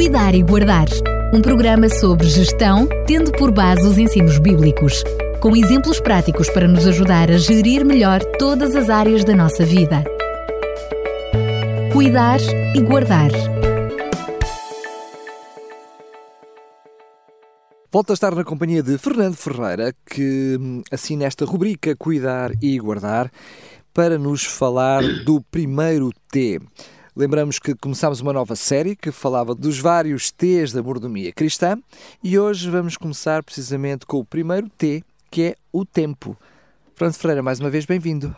Cuidar e Guardar, um programa sobre gestão, tendo por base os ensinos bíblicos, com exemplos práticos para nos ajudar a gerir melhor todas as áreas da nossa vida. Cuidar e Guardar. Volto a estar na companhia de Fernando Ferreira, que hum, assina esta rubrica Cuidar e Guardar, para nos falar do primeiro T. Lembramos que começámos uma nova série que falava dos vários T's da mordomia cristã e hoje vamos começar precisamente com o primeiro T, que é o tempo. Fernando Ferreira, mais uma vez, bem-vindo.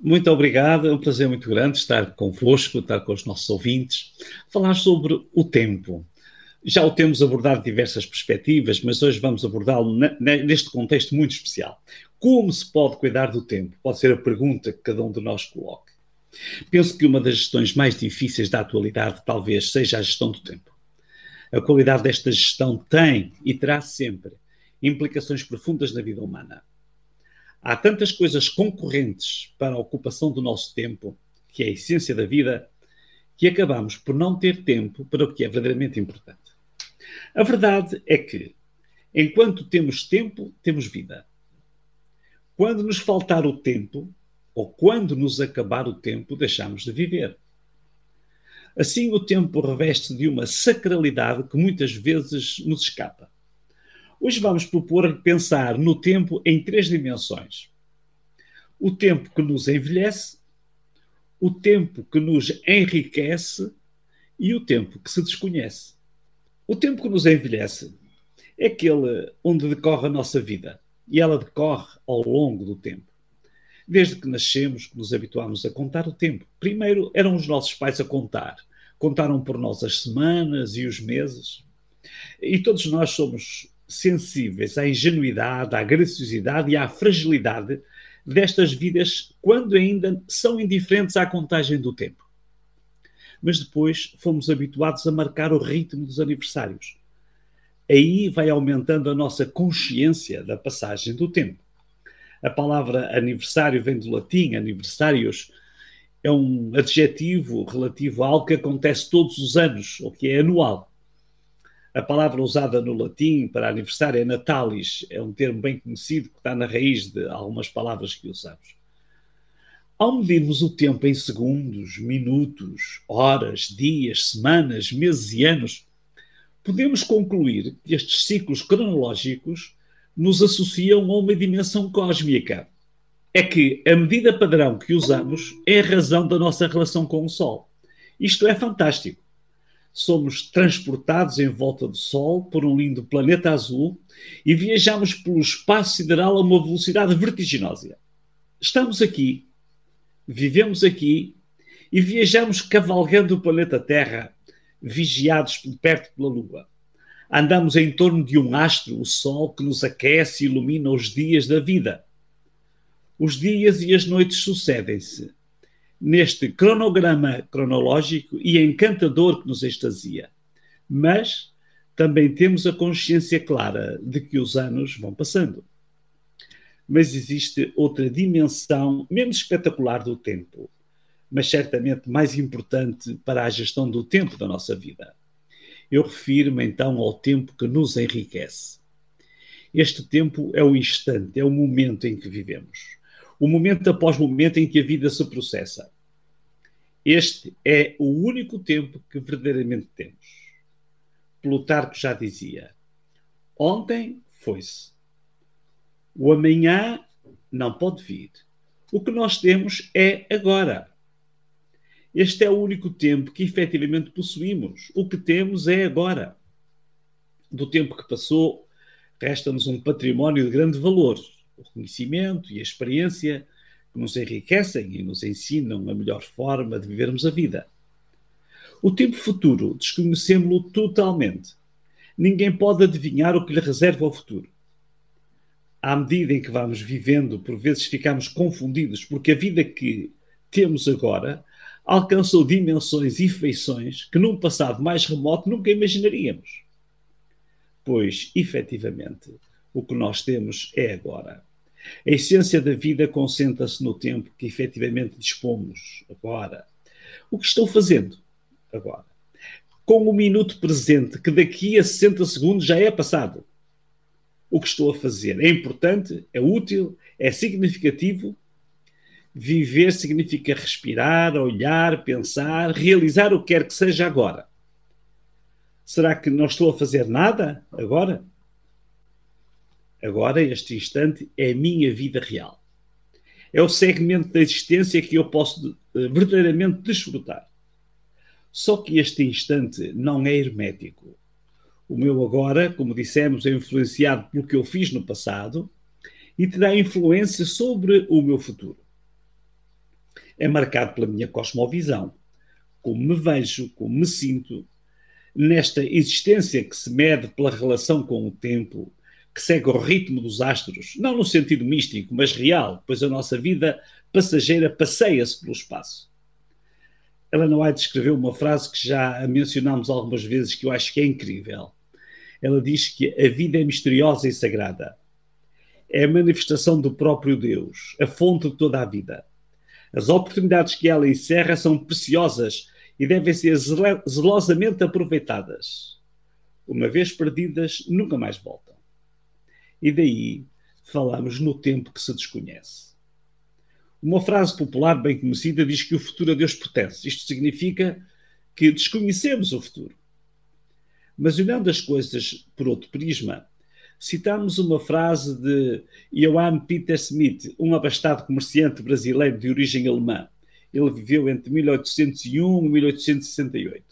Muito obrigado, é um prazer muito grande estar convosco, estar com os nossos ouvintes, falar sobre o tempo. Já o temos abordado de diversas perspectivas, mas hoje vamos abordá-lo neste contexto muito especial. Como se pode cuidar do tempo? Pode ser a pergunta que cada um de nós coloque. Penso que uma das gestões mais difíceis da atualidade talvez seja a gestão do tempo. A qualidade desta gestão tem e terá sempre implicações profundas na vida humana. Há tantas coisas concorrentes para a ocupação do nosso tempo, que é a essência da vida, que acabamos por não ter tempo para o que é verdadeiramente importante. A verdade é que, enquanto temos tempo, temos vida. Quando nos faltar o tempo, ou quando nos acabar o tempo, deixamos de viver. Assim, o tempo reveste de uma sacralidade que muitas vezes nos escapa. Hoje vamos propor pensar no tempo em três dimensões: o tempo que nos envelhece, o tempo que nos enriquece e o tempo que se desconhece. O tempo que nos envelhece é aquele onde decorre a nossa vida e ela decorre ao longo do tempo. Desde que nascemos, que nos habituámos a contar o tempo. Primeiro eram os nossos pais a contar. Contaram por nós as semanas e os meses. E todos nós somos sensíveis à ingenuidade, à graciosidade e à fragilidade destas vidas quando ainda são indiferentes à contagem do tempo. Mas depois fomos habituados a marcar o ritmo dos aniversários. Aí vai aumentando a nossa consciência da passagem do tempo. A palavra aniversário vem do latim, aniversários é um adjetivo relativo a algo que acontece todos os anos, ou que é anual. A palavra usada no latim para aniversário é natalis, é um termo bem conhecido que está na raiz de algumas palavras que usamos. Ao medirmos o tempo em segundos, minutos, horas, dias, semanas, meses e anos, podemos concluir que estes ciclos cronológicos nos associam a uma dimensão cósmica. É que a medida padrão que usamos é a razão da nossa relação com o Sol. Isto é fantástico. Somos transportados em volta do Sol por um lindo planeta azul e viajamos pelo espaço sideral a uma velocidade vertiginosa. Estamos aqui, vivemos aqui e viajamos cavalgando o planeta Terra, vigiados de perto pela Lua. Andamos em torno de um astro, o Sol, que nos aquece e ilumina os dias da vida. Os dias e as noites sucedem-se neste cronograma cronológico e encantador que nos extasia. Mas também temos a consciência clara de que os anos vão passando. Mas existe outra dimensão menos espetacular do tempo, mas certamente mais importante para a gestão do tempo da nossa vida eu refiro-me então ao tempo que nos enriquece. Este tempo é o instante, é o momento em que vivemos. O momento após momento em que a vida se processa. Este é o único tempo que verdadeiramente temos. Plutarco já dizia: ontem foi-se. O amanhã não pode vir. O que nós temos é agora. Este é o único tempo que efetivamente possuímos. O que temos é agora. Do tempo que passou, resta-nos um património de grande valor, o conhecimento e a experiência que nos enriquecem e nos ensinam a melhor forma de vivermos a vida. O tempo futuro desconhecemos-lo totalmente. Ninguém pode adivinhar o que lhe reserva o futuro. À medida em que vamos vivendo, por vezes ficamos confundidos, porque a vida que temos agora alcançou dimensões e feições que num passado mais remoto nunca imaginaríamos. Pois, efetivamente, o que nós temos é agora. A essência da vida concentra-se no tempo que efetivamente dispomos agora. O que estou fazendo agora? com o minuto presente, que daqui a 60 segundos já é passado. O que estou a fazer é importante, é útil, é significativo. Viver significa respirar, olhar, pensar, realizar o que quer que seja agora. Será que não estou a fazer nada agora? Agora, este instante, é a minha vida real. É o segmento da existência que eu posso eh, verdadeiramente desfrutar. Só que este instante não é hermético. O meu agora, como dissemos, é influenciado pelo que eu fiz no passado e terá influência sobre o meu futuro. É marcado pela minha cosmovisão, como me vejo, como me sinto, nesta existência que se mede pela relação com o tempo, que segue o ritmo dos astros, não no sentido místico, mas real, pois a nossa vida passageira passeia-se pelo espaço. Ellen White escreveu uma frase que já mencionámos algumas vezes que eu acho que é incrível. Ela diz que a vida é misteriosa e sagrada. É a manifestação do próprio Deus, a fonte de toda a vida. As oportunidades que ela encerra são preciosas e devem ser zelosamente aproveitadas. Uma vez perdidas, nunca mais voltam. E daí falamos no tempo que se desconhece. Uma frase popular bem conhecida diz que o futuro a Deus pertence. Isto significa que desconhecemos o futuro. Mas olhando as coisas por outro prisma, citamos uma frase de Johann Peter Smith, um abastado comerciante brasileiro de origem alemã, ele viveu entre 1801 e 1868.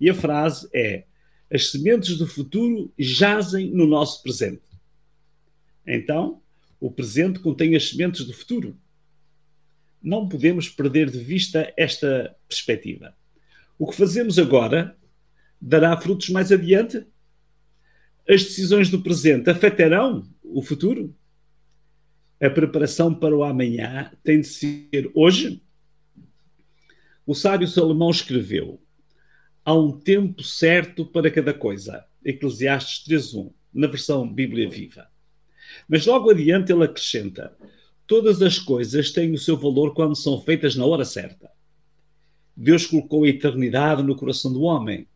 E a frase é: As sementes do futuro jazem no nosso presente. Então, o presente contém as sementes do futuro. Não podemos perder de vista esta perspectiva. O que fazemos agora dará frutos mais adiante? As decisões do presente afetarão o futuro? A preparação para o amanhã tem de ser hoje o sábio Salomão escreveu: Há um tempo certo para cada coisa. Eclesiastes 3.1, na versão Bíblia Viva. Mas logo adiante ele acrescenta: Todas as coisas têm o seu valor quando são feitas na hora certa. Deus colocou a eternidade no coração do homem,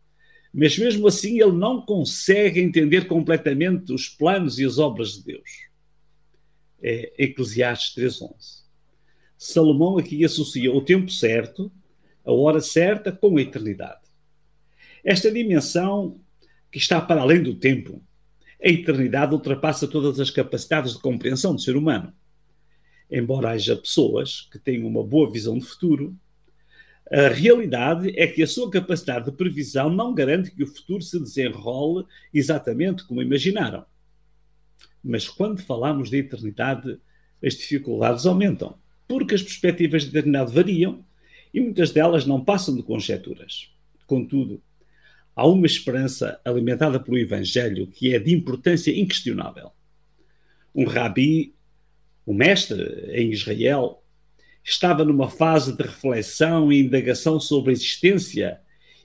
mas mesmo assim ele não consegue entender completamente os planos e as obras de Deus. É Eclesiastes 3.11. Salomão aqui associa o tempo certo a hora certa com a eternidade. Esta dimensão que está para além do tempo, a eternidade ultrapassa todas as capacidades de compreensão do ser humano. Embora haja pessoas que tenham uma boa visão de futuro, a realidade é que a sua capacidade de previsão não garante que o futuro se desenrole exatamente como imaginaram. Mas quando falamos de eternidade, as dificuldades aumentam, porque as perspectivas de eternidade variam e muitas delas não passam de conjecturas. Contudo, há uma esperança alimentada pelo Evangelho que é de importância inquestionável. Um rabi, um mestre em Israel, estava numa fase de reflexão e indagação sobre a existência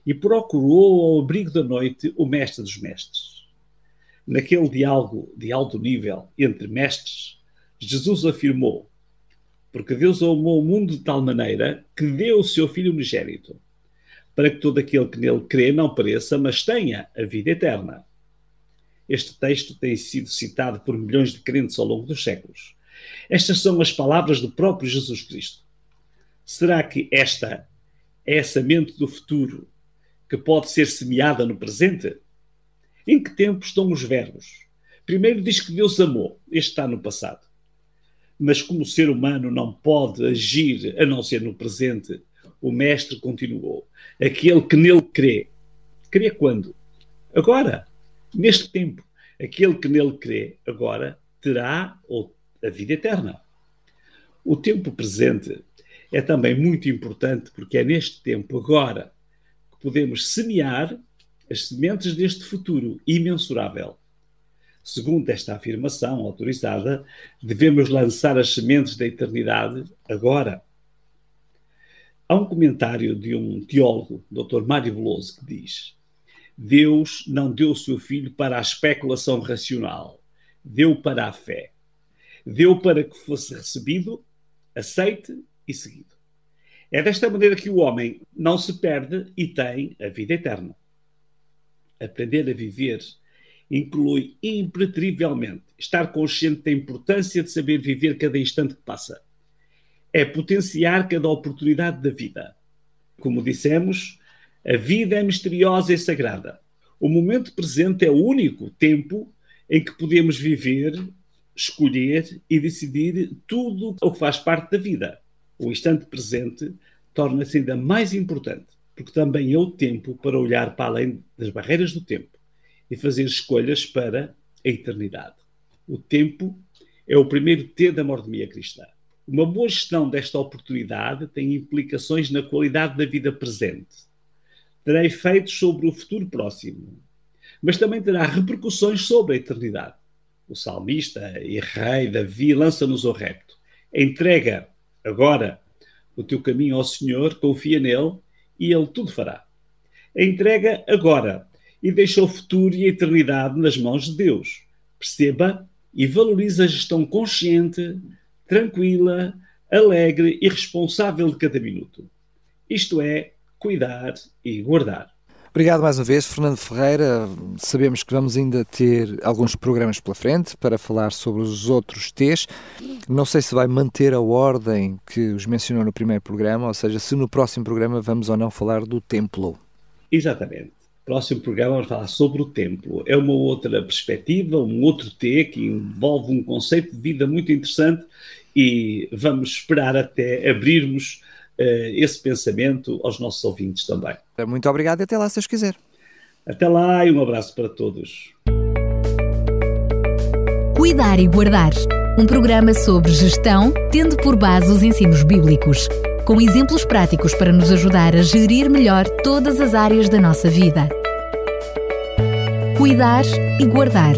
e procurou ao abrigo da noite o mestre dos mestres. Naquele diálogo de alto nível entre mestres, Jesus afirmou: porque Deus amou o mundo de tal maneira que deu o seu Filho unigênito, para que todo aquele que nele crê não pereça, mas tenha a vida eterna. Este texto tem sido citado por milhões de crentes ao longo dos séculos. Estas são as palavras do próprio Jesus Cristo. Será que esta é a semente do futuro que pode ser semeada no presente? Em que tempo estão os verbos? Primeiro diz que Deus amou, este está no passado mas como o ser humano não pode agir a não ser no presente, o mestre continuou. Aquele que nele crê. Crê quando? Agora, neste tempo. Aquele que nele crê agora terá a vida eterna. O tempo presente é também muito importante porque é neste tempo, agora, que podemos semear as sementes deste futuro imensurável. Segundo esta afirmação autorizada, devemos lançar as sementes da eternidade agora. Há um comentário de um teólogo, Dr. Mário Veloso, que diz: Deus não deu o seu filho para a especulação racional, deu para a fé. Deu para que fosse recebido, aceite e seguido. É desta maneira que o homem não se perde e tem a vida eterna. Aprender a viver inclui impreterivelmente estar consciente da importância de saber viver cada instante que passa. É potenciar cada oportunidade da vida. Como dissemos, a vida é misteriosa e sagrada. O momento presente é o único tempo em que podemos viver, escolher e decidir tudo o que faz parte da vida. O instante presente torna-se ainda mais importante, porque também é o tempo para olhar para além das barreiras do tempo e fazer escolhas para a eternidade. O tempo é o primeiro T da mordomia cristã. Uma boa gestão desta oportunidade tem implicações na qualidade da vida presente. Terá efeitos sobre o futuro próximo, mas também terá repercussões sobre a eternidade. O salmista e rei Davi lança-nos ao repto. Entrega agora o teu caminho ao Senhor, confia nele e ele tudo fará. Entrega agora e deixa o futuro e a eternidade nas mãos de Deus. Perceba e valorize a gestão consciente, tranquila, alegre e responsável de cada minuto. Isto é, cuidar e guardar. Obrigado mais uma vez, Fernando Ferreira. Sabemos que vamos ainda ter alguns programas pela frente para falar sobre os outros T's. Não sei se vai manter a ordem que os mencionou no primeiro programa, ou seja, se no próximo programa vamos ou não falar do templo. Exatamente. Próximo programa vamos falar sobre o templo. É uma outra perspectiva, um outro T que envolve um conceito de vida muito interessante e vamos esperar até abrirmos esse pensamento aos nossos ouvintes também. Muito obrigado e até lá, se Deus quiser. Até lá e um abraço para todos. Cuidar e Guardar um programa sobre gestão, tendo por base os ensinos bíblicos, com exemplos práticos para nos ajudar a gerir melhor todas as áreas da nossa vida. Cuidar e Guardar